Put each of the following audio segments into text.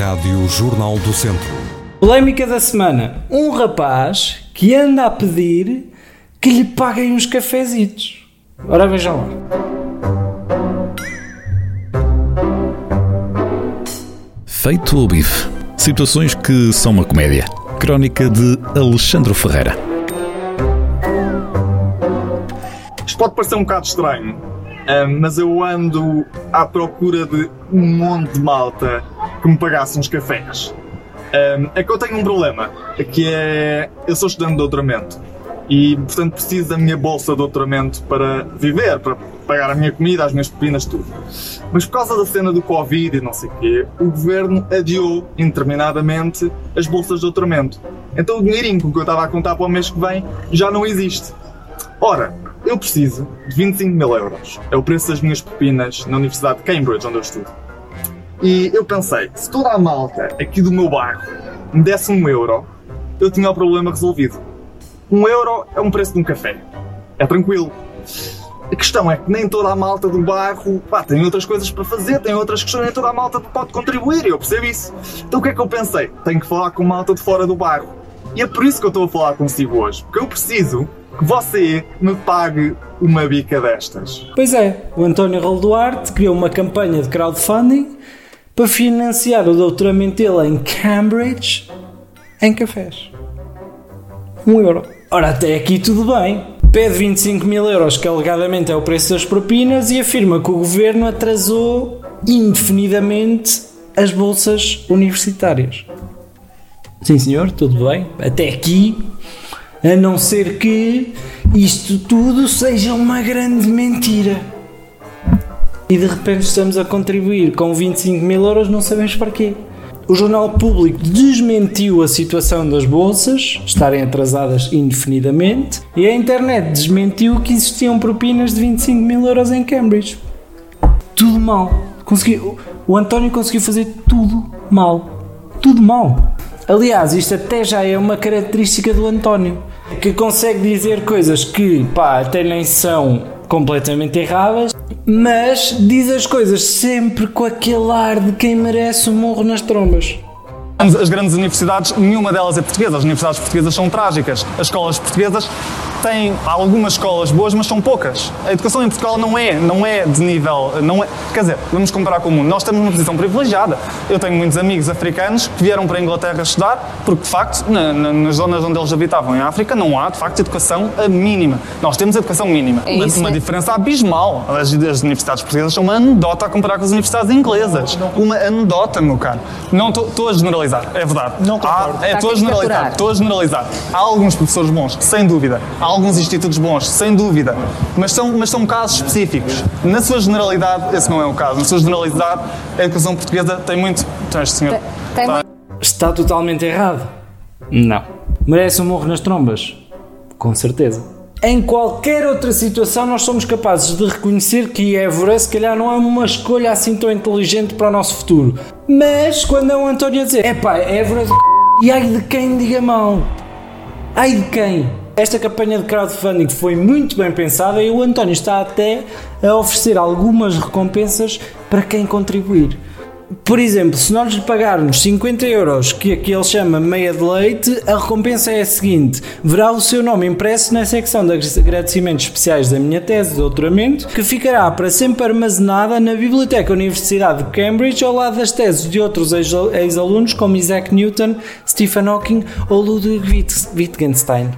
Rádio Jornal do Centro. Polémica da semana. Um rapaz que anda a pedir que lhe paguem uns cafezitos. Ora vejam lá. Feito o bife. Situações que são uma comédia. Crónica de Alexandre Ferreira. Isto pode parecer um bocado estranho, ah, mas eu ando à procura de um monte de malta que me pagasse uns cafés. Ah, É que eu tenho um problema, que é eu sou estudante de doutoramento e portanto preciso da minha bolsa de doutoramento para viver, para pagar a minha comida, as minhas pepinas, tudo. Mas por causa da cena do Covid e não sei o quê, o governo adiou interminadamente as bolsas de doutoramento. Então o dinheirinho com que eu estava a contar para o mês que vem já não existe. Ora, eu preciso de 25 mil euros. É o preço das minhas pepinas na Universidade de Cambridge, onde eu estudo. E eu pensei, se toda a malta aqui do meu bairro me desse um euro, eu tinha o problema resolvido. Um euro é um preço de um café. É tranquilo. A questão é que nem toda a malta do bairro pá, tem outras coisas para fazer, tem outras questões, nem toda a malta pode contribuir, eu percebo isso. Então o que é que eu pensei? Tenho que falar com malta de fora do bairro. E é por isso que eu estou a falar consigo hoje, porque eu preciso que você me pague uma bica destas. Pois é, o António Raul Duarte criou uma campanha de crowdfunding para financiar o doutoramento dele em Cambridge em cafés. Um euro. Ora, até aqui tudo bem. Pede 25 mil euros, que alegadamente é o preço das propinas, e afirma que o governo atrasou indefinidamente as bolsas universitárias. Sim, senhor, tudo bem. Até aqui, a não ser que isto tudo seja uma grande mentira. E de repente estamos a contribuir com 25 mil euros, não sabemos para quê. O Jornal Público desmentiu a situação das bolsas estarem atrasadas indefinidamente e a internet desmentiu que existiam propinas de 25 mil euros em Cambridge. Tudo mal. Consegui, o António conseguiu fazer tudo mal. Tudo mal. Aliás, isto até já é uma característica do António, que consegue dizer coisas que, pá, até nem são completamente erradas, mas diz as coisas sempre com aquele ar de quem merece um morro nas trombas. As grandes universidades, nenhuma delas é portuguesa. As universidades portuguesas são trágicas. As escolas portuguesas têm algumas escolas boas, mas são poucas. A educação em Portugal não é, não é de nível, não é, quer dizer, vamos comparar com o mundo. Nós temos uma posição privilegiada. Eu tenho muitos amigos africanos que vieram para a Inglaterra estudar, porque de facto, na, na, nas zonas onde eles habitavam em África, não há de facto educação mínima. Nós temos educação mínima. É uma, isso, uma né? diferença abismal. As, as universidades portuguesas são uma anedota a comparar com as universidades inglesas. Uma anedota, meu caro. Não estou a generalizar, é verdade. Não concordo. Há- é, Está estou a generalizar. Estou a generalizar. Há alguns professores bons, sem dúvida. Há alguns institutos bons, sem dúvida. Mas são, mas são casos específicos. Na sua generalidade, esse não é o caso. Na sua generalidade, a educação portuguesa tem muito. Então, este senhor. Tem está- Está totalmente errado? Não. Merece um morro nas trombas? Com certeza. Em qualquer outra situação, nós somos capazes de reconhecer que Évora, se calhar, não é uma escolha assim tão inteligente para o nosso futuro. Mas quando é o António a dizer, epá, Évora de c... e ai de quem diga mal? Ai de quem? Esta campanha de crowdfunding foi muito bem pensada e o António está até a oferecer algumas recompensas para quem contribuir. Por exemplo, se nós lhe pagarmos 50 euros, que aqui ele chama meia de leite, a recompensa é a seguinte: verá o seu nome impresso na secção de agradecimentos especiais da minha tese de doutoramento, que ficará para sempre armazenada na Biblioteca Universidade de Cambridge, ao lado das teses de outros ex- ex-alunos como Isaac Newton, Stephen Hawking ou Ludwig Witt- Wittgenstein.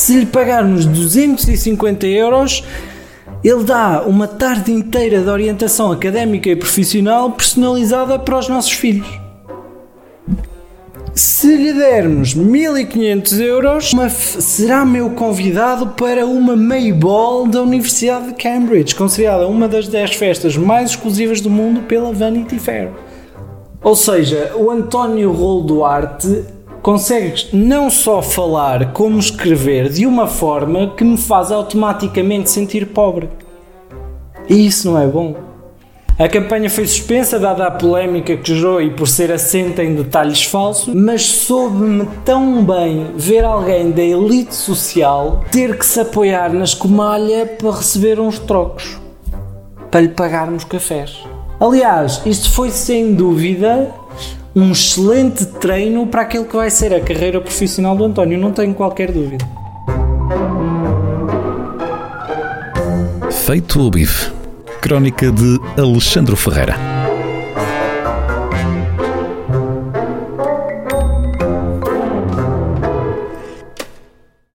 Se lhe pagarmos 250 euros, ele dá uma tarde inteira de orientação académica e profissional personalizada para os nossos filhos. Se lhe dermos 1500 euros, será meu convidado para uma Mayball da Universidade de Cambridge, considerada uma das 10 festas mais exclusivas do mundo pela Vanity Fair. Ou seja, o António Rolo Duarte consegue não só falar como escrever de uma forma que me faz automaticamente sentir pobre. E isso não é bom. A campanha foi suspensa dada a polémica que gerou e por ser assenta em detalhes falsos, mas soube-me tão bem ver alguém da elite social ter que se apoiar na escumalha para receber uns trocos, para lhe pagarmos cafés. Aliás, isto foi sem dúvida um excelente treino para aquilo que vai ser a carreira profissional do António, não tenho qualquer dúvida. Feito o bife. Crónica de Alexandre Ferreira.